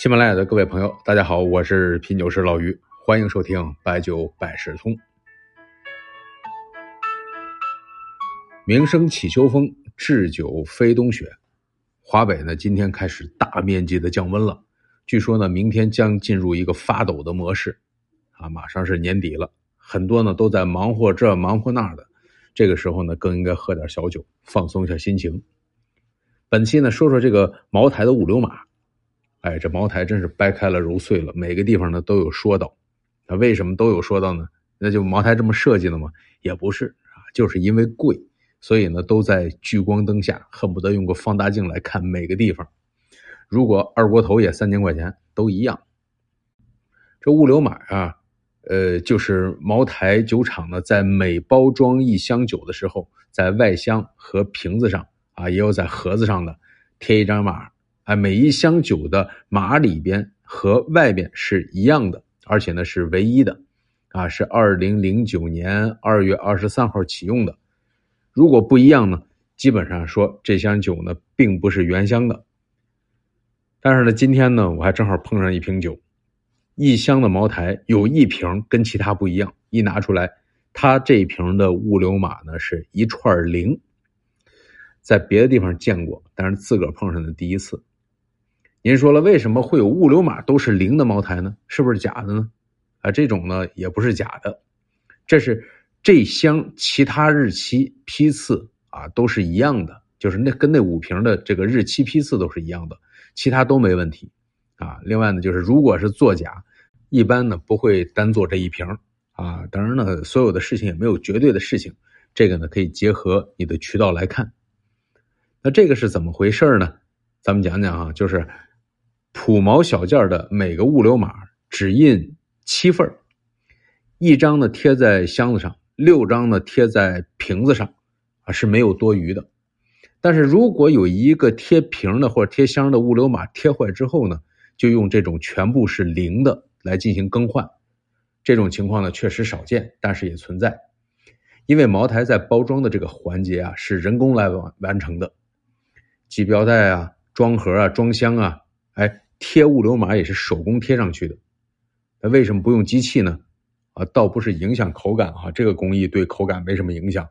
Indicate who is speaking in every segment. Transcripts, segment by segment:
Speaker 1: 喜马拉雅的各位朋友，大家好，我是品酒师老于，欢迎收听《白酒百事通》。名声起秋风，制酒飞冬雪。华北呢，今天开始大面积的降温了，据说呢，明天将进入一个发抖的模式。啊，马上是年底了，很多呢都在忙活这忙活那的，这个时候呢，更应该喝点小酒，放松一下心情。本期呢，说说这个茅台的物流码。哎，这茅台真是掰开了揉碎了，每个地方呢都有说道。那为什么都有说道呢？那就茅台这么设计的吗？也不是啊，就是因为贵，所以呢都在聚光灯下，恨不得用个放大镜来看每个地方。如果二锅头也三千块钱，都一样。这物流码啊，呃，就是茅台酒厂呢在每包装一箱酒的时候，在外箱和瓶子上啊，也有在盒子上的贴一张码。哎，每一箱酒的码里边和外边是一样的，而且呢是唯一的，啊，是二零零九年二月二十三号启用的。如果不一样呢，基本上说这箱酒呢并不是原箱的。但是呢，今天呢我还正好碰上一瓶酒，一箱的茅台有一瓶跟其他不一样，一拿出来，它这瓶的物流码呢是一串零，在别的地方见过，但是自个儿碰上的第一次。您说了，为什么会有物流码都是零的茅台呢？是不是假的呢？啊，这种呢也不是假的，这是这箱其他日期批次啊都是一样的，就是那跟那五瓶的这个日期批次都是一样的，其他都没问题啊。另外呢，就是如果是作假，一般呢不会单做这一瓶啊。当然呢，所有的事情也没有绝对的事情，这个呢可以结合你的渠道来看。那这个是怎么回事呢？咱们讲讲啊，就是。普茅小件的每个物流码只印七份一张呢贴在箱子上，六张呢贴在瓶子上，啊是没有多余的。但是如果有一个贴瓶的或者贴箱的物流码贴坏之后呢，就用这种全部是零的来进行更换。这种情况呢确实少见，但是也存在。因为茅台在包装的这个环节啊是人工来完完成的，系标带啊、装盒啊、装箱啊，哎。贴物流码也是手工贴上去的，那为什么不用机器呢？啊，倒不是影响口感哈，这个工艺对口感没什么影响。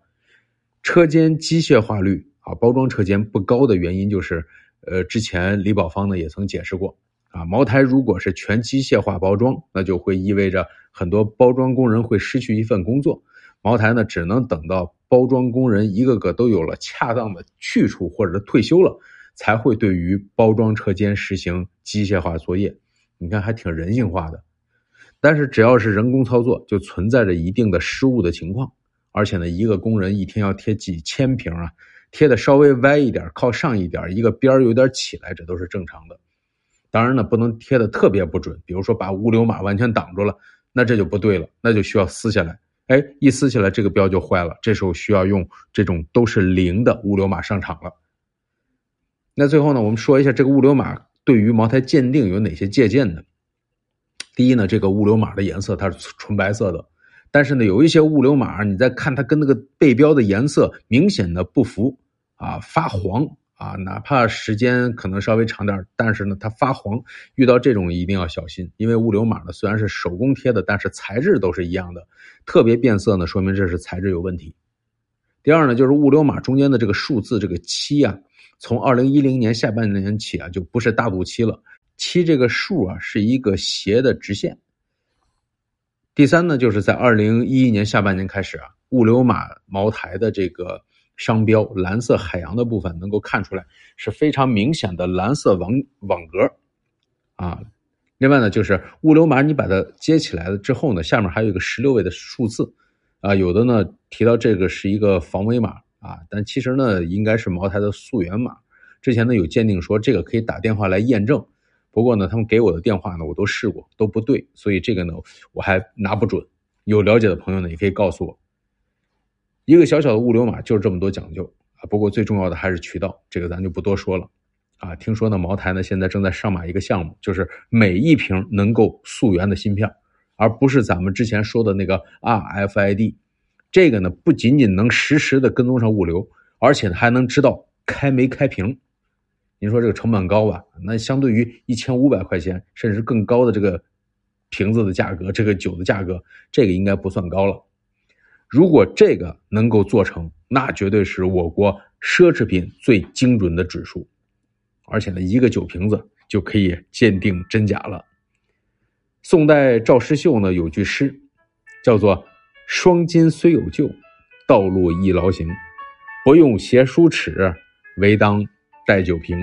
Speaker 1: 车间机械化率啊，包装车间不高的原因就是，呃，之前李宝芳呢也曾解释过啊，茅台如果是全机械化包装，那就会意味着很多包装工人会失去一份工作。茅台呢，只能等到包装工人一个个都有了恰当的去处或者退休了。才会对于包装车间实行机械化作业，你看还挺人性化的。但是只要是人工操作，就存在着一定的失误的情况。而且呢，一个工人一天要贴几千瓶啊，贴的稍微歪一点，靠上一点，一个边儿有点起来，这都是正常的。当然呢，不能贴的特别不准，比如说把物流码完全挡住了，那这就不对了，那就需要撕下来。哎，一撕下来，这个标就坏了，这时候需要用这种都是零的物流码上场了。那最后呢，我们说一下这个物流码对于茅台鉴定有哪些借鉴的。第一呢，这个物流码的颜色它是纯白色的，但是呢，有一些物流码，你再看它跟那个背标的颜色明显的不符啊，发黄啊，哪怕时间可能稍微长点，但是呢，它发黄，遇到这种一定要小心，因为物流码呢虽然是手工贴的，但是材质都是一样的，特别变色呢，说明这是材质有问题。第二呢，就是物流码中间的这个数字这个七啊。从二零一零年下半年起啊，就不是大肚七了。七这个数啊，是一个斜的直线。第三呢，就是在二零一一年下半年开始啊，物流码茅台的这个商标蓝色海洋的部分能够看出来是非常明显的蓝色网网格啊。另外呢，就是物流码你把它接起来了之后呢，下面还有一个十六位的数字啊，有的呢提到这个是一个防伪码。啊，但其实呢，应该是茅台的溯源码。之前呢有鉴定说这个可以打电话来验证，不过呢，他们给我的电话呢我都试过，都不对，所以这个呢我还拿不准。有了解的朋友呢也可以告诉我。一个小小的物流码就是这么多讲究啊。不过最重要的还是渠道，这个咱就不多说了。啊，听说呢茅台呢现在正在上马一个项目，就是每一瓶能够溯源的芯片，而不是咱们之前说的那个 RFID。这个呢，不仅仅能实时的跟踪上物流，而且还能知道开没开瓶。您说这个成本高吧？那相对于一千五百块钱甚至更高的这个瓶子的价格，这个酒的价格，这个应该不算高了。如果这个能够做成，那绝对是我国奢侈品最精准的指数，而且呢，一个酒瓶子就可以鉴定真假了。宋代赵师秀呢有句诗，叫做“双金虽有旧，道路亦劳形。不用携书尺，唯当带酒瓶。”